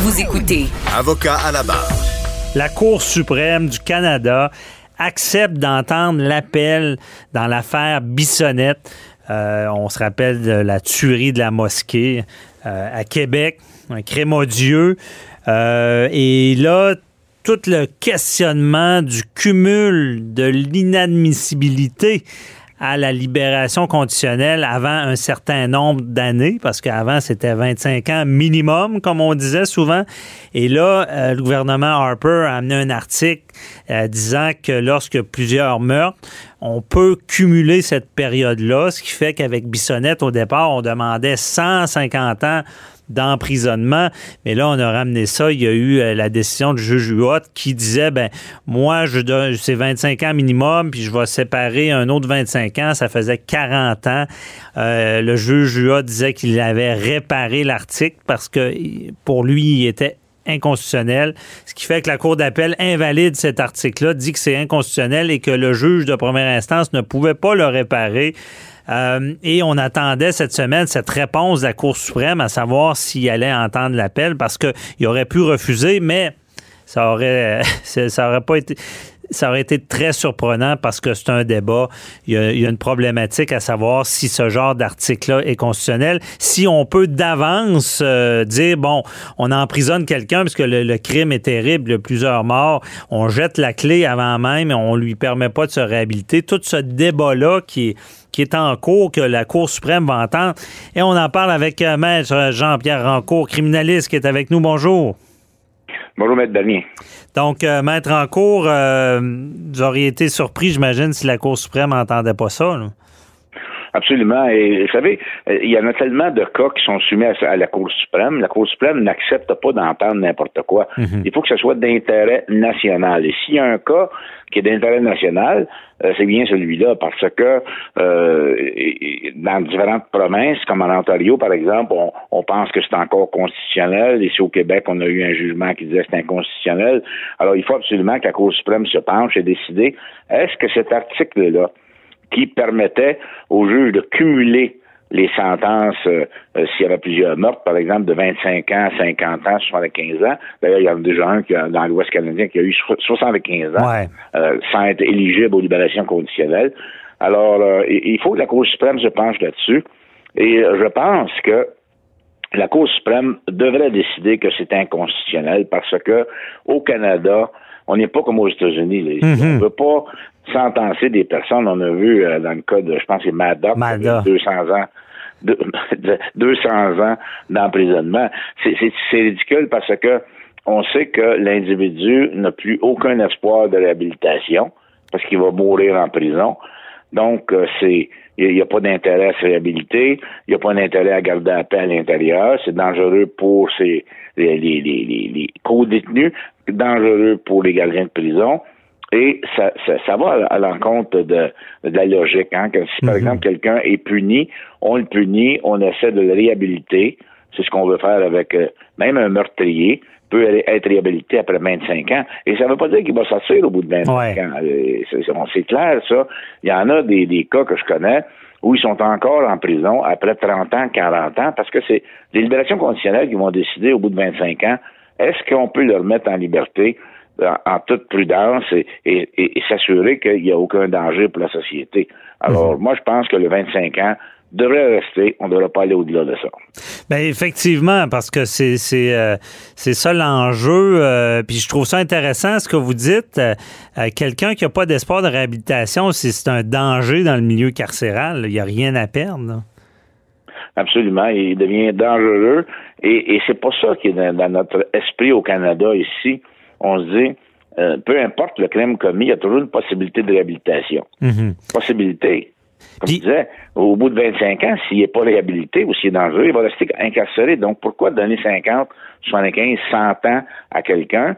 Vous écoutez Avocat à la barre. La Cour suprême du Canada accepte d'entendre l'appel dans l'affaire Bissonnette. Euh, on se rappelle de la tuerie de la mosquée euh, à Québec, un crime odieux. Euh, et là, tout le questionnement du cumul de l'inadmissibilité à la libération conditionnelle avant un certain nombre d'années, parce qu'avant, c'était 25 ans minimum, comme on disait souvent. Et là, euh, le gouvernement Harper a amené un article euh, disant que lorsque plusieurs meurtres, on peut cumuler cette période-là, ce qui fait qu'avec Bissonnette, au départ, on demandait 150 ans d'emprisonnement. Mais là, on a ramené ça. Il y a eu euh, la décision du juge Huot qui disait, ben moi, je donne, c'est 25 ans minimum, puis je vais séparer un autre 25 ans. Ça faisait 40 ans. Euh, le juge Huot disait qu'il avait réparé l'article parce que pour lui, il était inconstitutionnel, ce qui fait que la Cour d'appel invalide cet article-là, dit que c'est inconstitutionnel et que le juge de première instance ne pouvait pas le réparer. Euh, et on attendait cette semaine cette réponse de la Cour suprême à savoir s'il allait entendre l'appel parce qu'il aurait pu refuser, mais ça aurait, ça aurait pas été ça aurait été très surprenant parce que c'est un débat. Il y, a, une problématique à savoir si ce genre d'article-là est constitutionnel. Si on peut d'avance euh, dire, bon, on emprisonne quelqu'un parce que le, crime est terrible, plusieurs morts, on jette la clé avant même et on lui permet pas de se réhabiliter. Tout ce débat-là qui est qui est en cours, que la Cour suprême va entendre. Et on en parle avec euh, Maître Jean-Pierre Rancourt, criminaliste, qui est avec nous. Bonjour. Bonjour, Maître Damien. Donc, euh, Maître Rancourt, euh, vous auriez été surpris, j'imagine, si la Cour suprême n'entendait pas ça. Absolument. Et vous savez, il y en a tellement de cas qui sont soumis à, la Cour suprême. La Cour suprême n'accepte pas d'entendre n'importe quoi. Mhm. Il faut que ce soit d'intérêt national. Et s'il y a un cas qui est d'intérêt national, euh, c'est bien celui-là, parce que euh, dans différentes provinces, comme en Ontario, par exemple, on, pense que c'est encore constitutionnel. Ici au Québec, on a eu un jugement qui disait que c'est inconstitutionnel. Alors, il faut absolument que la Cour suprême se penche et décider est-ce que cet article-là, qui permettait aux juges de cumuler les sentences euh, euh, s'il y avait plusieurs meurtres, par exemple, de 25 ans, 50 ans, 75 ans. D'ailleurs, il y en a déjà un qui dans l'Ouest canadien qui a eu 75 ans euh, sans être éligible aux libérations conditionnelles. Alors, il faut que la Cour suprême se penche là-dessus. Et je pense que la Cour suprême devrait décider que c'est inconstitutionnel parce que au Canada, on n'est pas comme aux États-Unis. Mm-hmm. On ne peut pas sentencer des personnes. On a vu euh, dans le cas de, je pense, c'est Maddox, 200 ans. 200 ans d'emprisonnement. C'est ridicule parce que on sait que l'individu n'a plus aucun espoir de réhabilitation parce qu'il va mourir en prison. Donc, euh, c'est il n'y a, pas d'intérêt à se réhabiliter, il n'y a pas d'intérêt à garder la paix à l'intérieur, c'est dangereux pour ces, les, les, les, les co-détenus, dangereux pour les gardiens de prison, et ça, ça, ça va à, l'encontre de, de, la logique. Hein? Que si, par mhm. exemple, quelqu'un est puni, on le punit, on essaie de le réhabiliter. C'est ce qu'on veut faire avec euh, même un meurtrier peut être réhabilité après 25 ans. Et ça ne veut pas dire qu'il va sortir au bout de 25 ans. Euh, c'est clair, ça. Il y en a des, des cas que je connais où ils sont encore en prison après 30 ans, 40 ans, parce que c'est des libérations conditionnelles qui vont décider au bout de 25 ans, est-ce qu'on peut le remettre en liberté en, toute prudence et, s'assurer qu'il n'y a aucun danger pour la société? Alors, mhm. moi, je pense que le 25 ans devrait rester. On ne devrait pas aller au-delà de ça. Bien, effectivement, parce que c'est c'est euh, ça l'enjeu. Euh, puis je trouve ça intéressant ce que vous dites. Euh, quelqu'un qui n'a pas d'espoir de réhabilitation, c'est un danger dans le milieu carcéral. Il n'y a rien à perdre. Absolument. Il devient dangereux. Et, et c'est pas ça qui est dans, notre esprit au Canada ici on se dit, euh, peu importe le crime commis, il y a toujours une possibilité de réhabilitation. Mhm. Possibilité. Comme je disais, au bout de 25 ans, s'il n'est pas réhabilité ou s'il est dangereux, il va rester incarcéré. Donc, pourquoi donner 50, 75, 100 ans à quelqu'un?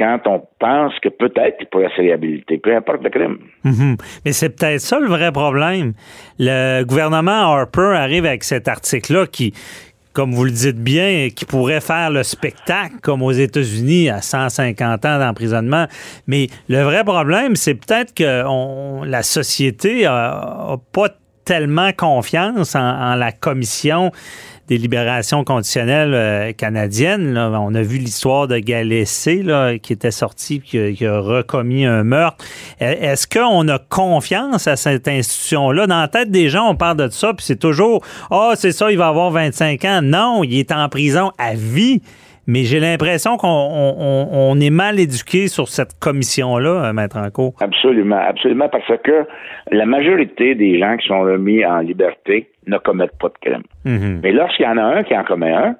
Quand on pense que peut-être il pourrait se réhabiliter, peu importe le crime. Mhm. Mais c'est peut-être ça le vrai problème. Le gouvernement Harper arrive avec cet article-là qui, comme vous le dites bien, qui pourrait faire le spectacle comme aux États-Unis à 150 ans d'emprisonnement. Mais le vrai problème, c'est peut-être que la société n'a pas tellement confiance en, la commission des libérations conditionnelles euh, canadiennes. On a vu l'histoire de Galessé qui était sorti qui, qui, a recommis un meurtre. E, est-ce qu'on a confiance à cette institution-là? Dans la tête des gens, on parle de ça, puis c'est toujours Ah, oh, c'est ça, il va avoir 25 ans. Non, il est en prison à vie. Mais j'ai l'impression qu'on est mal éduqué sur cette commission-là, euh, Maître Anco. Absolument, absolument, parce que la majorité des gens qui sont remis en liberté ne commettent pas de crime. Mm-hmm. Mais lorsqu'il y en a un qui en commet un,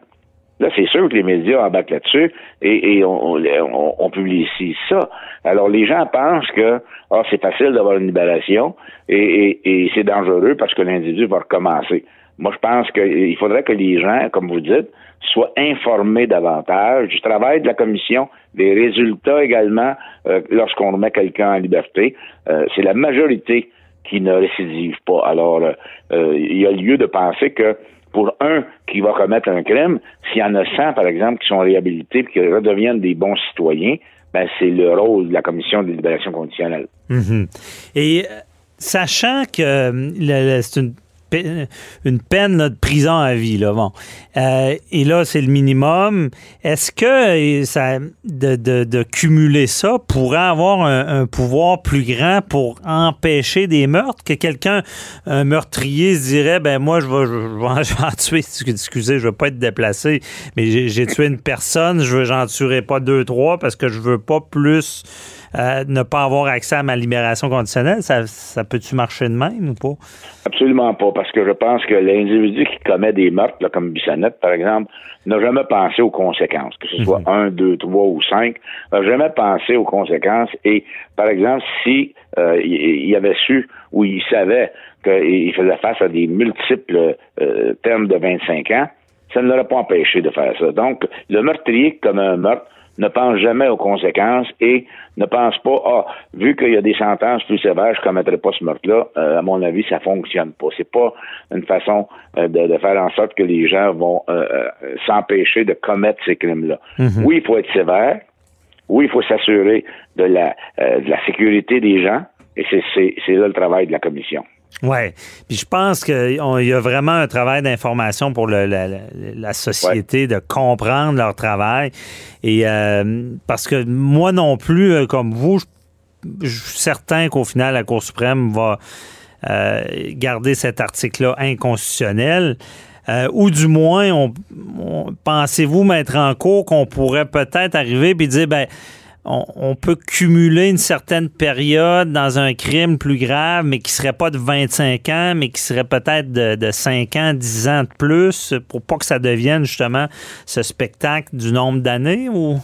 Là, c'est sûr que les médias embarquent là-dessus et, on, publie ici ça. Alors, les gens pensent que oh, c'est facile d'avoir une libération et, et c'est dangereux parce que l'individu va recommencer. Moi, je pense qu'il faudrait que les gens, comme vous dites, soient informés davantage du travail de la commission, des résultats également euh, lorsqu'on remet quelqu'un en liberté. Euh, c'est la majorité qui ne récidive pas. Alors, euh, il y a lieu de penser que pour un qui va commettre un crime, s'il y en a 100, par exemple, qui sont réhabilités et qui redeviennent des bons citoyens, ben, c'est le rôle de la commission de libération conditionnelle. Mm-hmm. Et sachant que c'est une une peine de prison à vie. Là, bon. Euh, et là, c'est le minimum. Est-ce que ça, de, de, cumuler ça pourrait avoir un, pouvoir plus grand pour empêcher des meurtres? Que quelqu'un, un meurtrier, se dirait, ben moi, je vais, je en tuer. Excusez, je veux pas être déplacé, mais j'ai tué une personne, je j'en tuerai pas deux, trois parce que je veux pas plus euh, ne pas avoir accès à ma libération conditionnelle, ça, ça peut-tu marcher de même ou pas? Absolument pas, parce que je pense que l'individu qui commet des meurtres, comme Bissonnette, par exemple, n'a jamais pensé aux conséquences, que ce soit mhm. un, deux, trois ou cinq, n'a jamais pensé aux conséquences. Et, par exemple, si euh, il avait su ou il savait qu'il faisait face à des multiples euh, termes de 25 ans, ça ne l'aurait pas empêché de faire ça. Donc, le meurtrier comme un meurtre ne pense jamais aux conséquences et ne pense pas, ah, vu qu'il y a des sentences plus sévères, je ne commettrai pas ce meurtre-là. Euh, à mon avis, ça fonctionne pas. C'est pas une façon euh, de, faire en sorte que les gens vont euh, s'empêcher de commettre ces crimes-là. Mhm. Oui, il faut être sévère. Oui, il faut s'assurer de la, de la sécurité des gens. Et c'est là le travail de la commission. Oui. Puis je pense qu'il y a vraiment un travail d'information pour la, société, de comprendre leur travail. Et euh, parce que moi non plus, euh, comme vous, je, suis certain qu'au final, la Cour suprême va euh, garder cet article-là inconstitutionnel. ou du moins, on, pensez-vous mettre en cours qu'on pourrait peut-être arriver et dire, ben on, peut cumuler une certaine période dans un crime plus grave, mais qui serait pas de 25 ans, mais qui serait peut-être de, 5 ans, 10 ans de plus, pour pas que ça devienne justement ce spectacle du nombre d'années ou?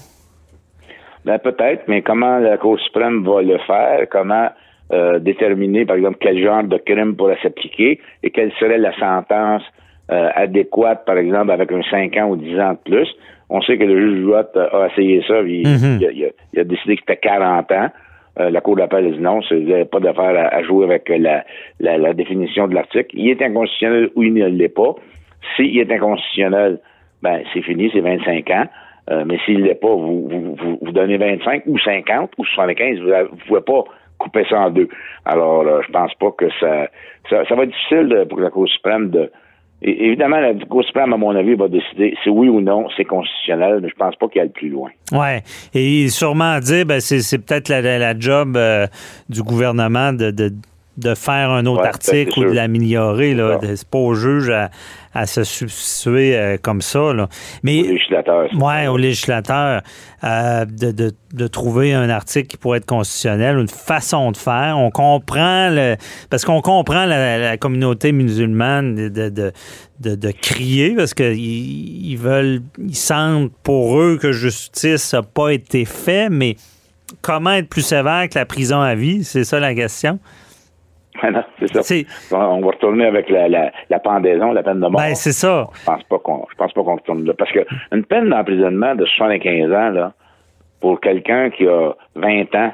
Ben peut-être, mais comment la Cour suprême va le faire? Comment euh, déterminer, par exemple, quel genre de crime pourrait s'appliquer? Et quelle serait la sentence euh, adéquate, par exemple, avec un 5 ans ou 10 ans de plus? On sait que le juge Jouat a essayé ça, puis mhm. il, a, décidé que c'était 40 ans. Euh, la Cour d'appel a dit non, avait pas d'affaire à, jouer avec la, la, définition de l'article. Il est inconstitutionnel ou il ne l'est pas. S'il est inconstitutionnel, ben c'est fini, c'est 25 ans. Euh, mais s'il ne l'est pas, vous, vous, vous, donnez 25 ou 50 ou 75, vous ne pouvez pas couper ça en deux. Alors, euh, je pense pas que ça, ça, ça va être difficile pour la Cour suprême de, évidemment, la Cour suprême, à mon avis, va décider si oui ou non c'est constitutionnel, mais je pense pas qu'il aille plus loin. Oui. Et sûrement dire, ben, c'est peut-être la, job euh, du gouvernement de, faire un autre article ou de l'améliorer. C'est pas au juge à, à se substituer euh, comme ça. Là. Mais, au législateur. Oui, au législateur, euh, de, de, trouver un article qui pourrait être constitutionnel, une façon de faire. On comprend, le, parce qu'on comprend la, communauté musulmane de, de, de, crier, parce qu'ils ils veulent, ils sentent pour eux que justice n'a pas été faite, mais comment être plus sévère que la prison à vie? C'est ça la question? C'est ça. On va retourner avec la, la, pendaison, la peine de mort. Ben, c'est ça. Je pense pas qu'on je pense pas qu'on retourne là. Parce que une peine d'emprisonnement de 75 ans, là, pour quelqu'un qui a 20 ans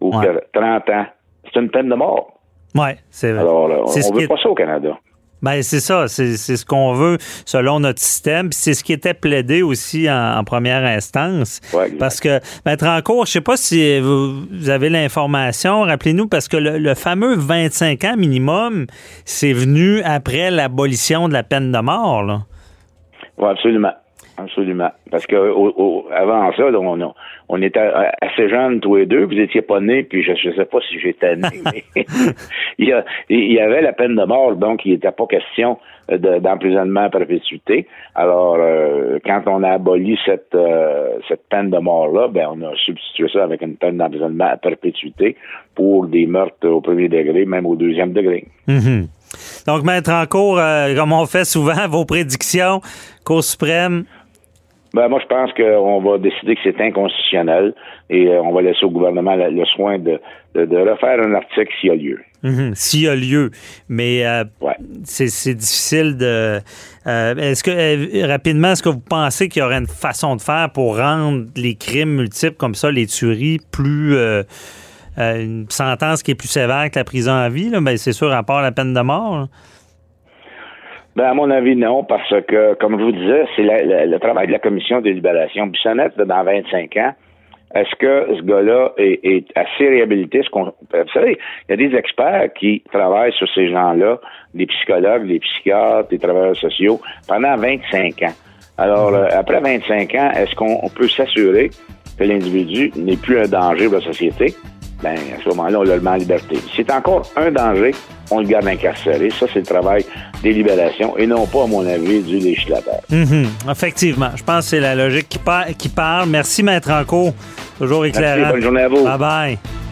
ou a 30 ans, c'est une peine de mort. Oui, c'est vrai. Alors, on ne veut pas ça au Canada. Ben, c'est ça, c'est ce qu'on veut selon notre système. c'est ce qui était plaidé aussi en, première instance. parce que, mettre en cours, je sais pas si vous, avez l'information, rappelez-nous, parce que le, fameux 25 ans minimum, c'est venu après l'abolition de la peine de mort. Là. Oui, absolument. Absolument. Parce que avant ça, on, on, était assez jeunes tous les deux. Vous étiez pas nés, puis je ne sais pas si j'étais né, mais il, y avait la peine de mort, donc il n'était pas question d'emprisonnement à perpétuité. Alors, euh, quand on a aboli cette, euh, cette peine de mort-là, ben on a substitué ça avec une peine d'emprisonnement à perpétuité pour des meurtres au premier degré, même au deuxième degré. Mm-hmm. Donc, Maître en cours, euh, comme on fait souvent, vos prédictions, Cour suprême. Ben, moi, je pense qu'on va décider que c'est inconstitutionnel et euh, on va laisser au gouvernement le, soin de, refaire un article s'il y a lieu. Mhm, s'il y a lieu. Mais euh, c'est difficile de. est-ce que, rapidement, est-ce que vous pensez qu'il y aurait une façon de faire pour rendre les crimes multiples comme ça, les tueries, plus. une sentence qui est plus sévère que la prison à vie? Là? Ben, c'est sûr, à part la peine de mort. Ben, à mon avis, non, parce que, comme je vous disais, c'est le travail de la commission de libération. Bissonnette, dans 25 ans, est-ce que ce gars-là est, assez réhabilité? vous savez, il y a des experts qui travaillent sur ces gens-là, des psychologues, des psychiatres, des travailleurs sociaux, pendant 25 ans. Alors, mhm. euh, après 25 ans, est-ce qu'on peut s'assurer que l'individu n'est plus un danger pour la société? Ben, à ce moment-là, on le met en liberté. C'est encore un danger, on le garde incarcéré. Ça, c'est le travail des libérations et non pas, à mon avis, du législateur. Mhm. Effectivement. Je pense que c'est la logique qui, qui parle. Merci, Maître Anco. Toujours éclairant. Merci, bonne journée à vous. Bye-bye.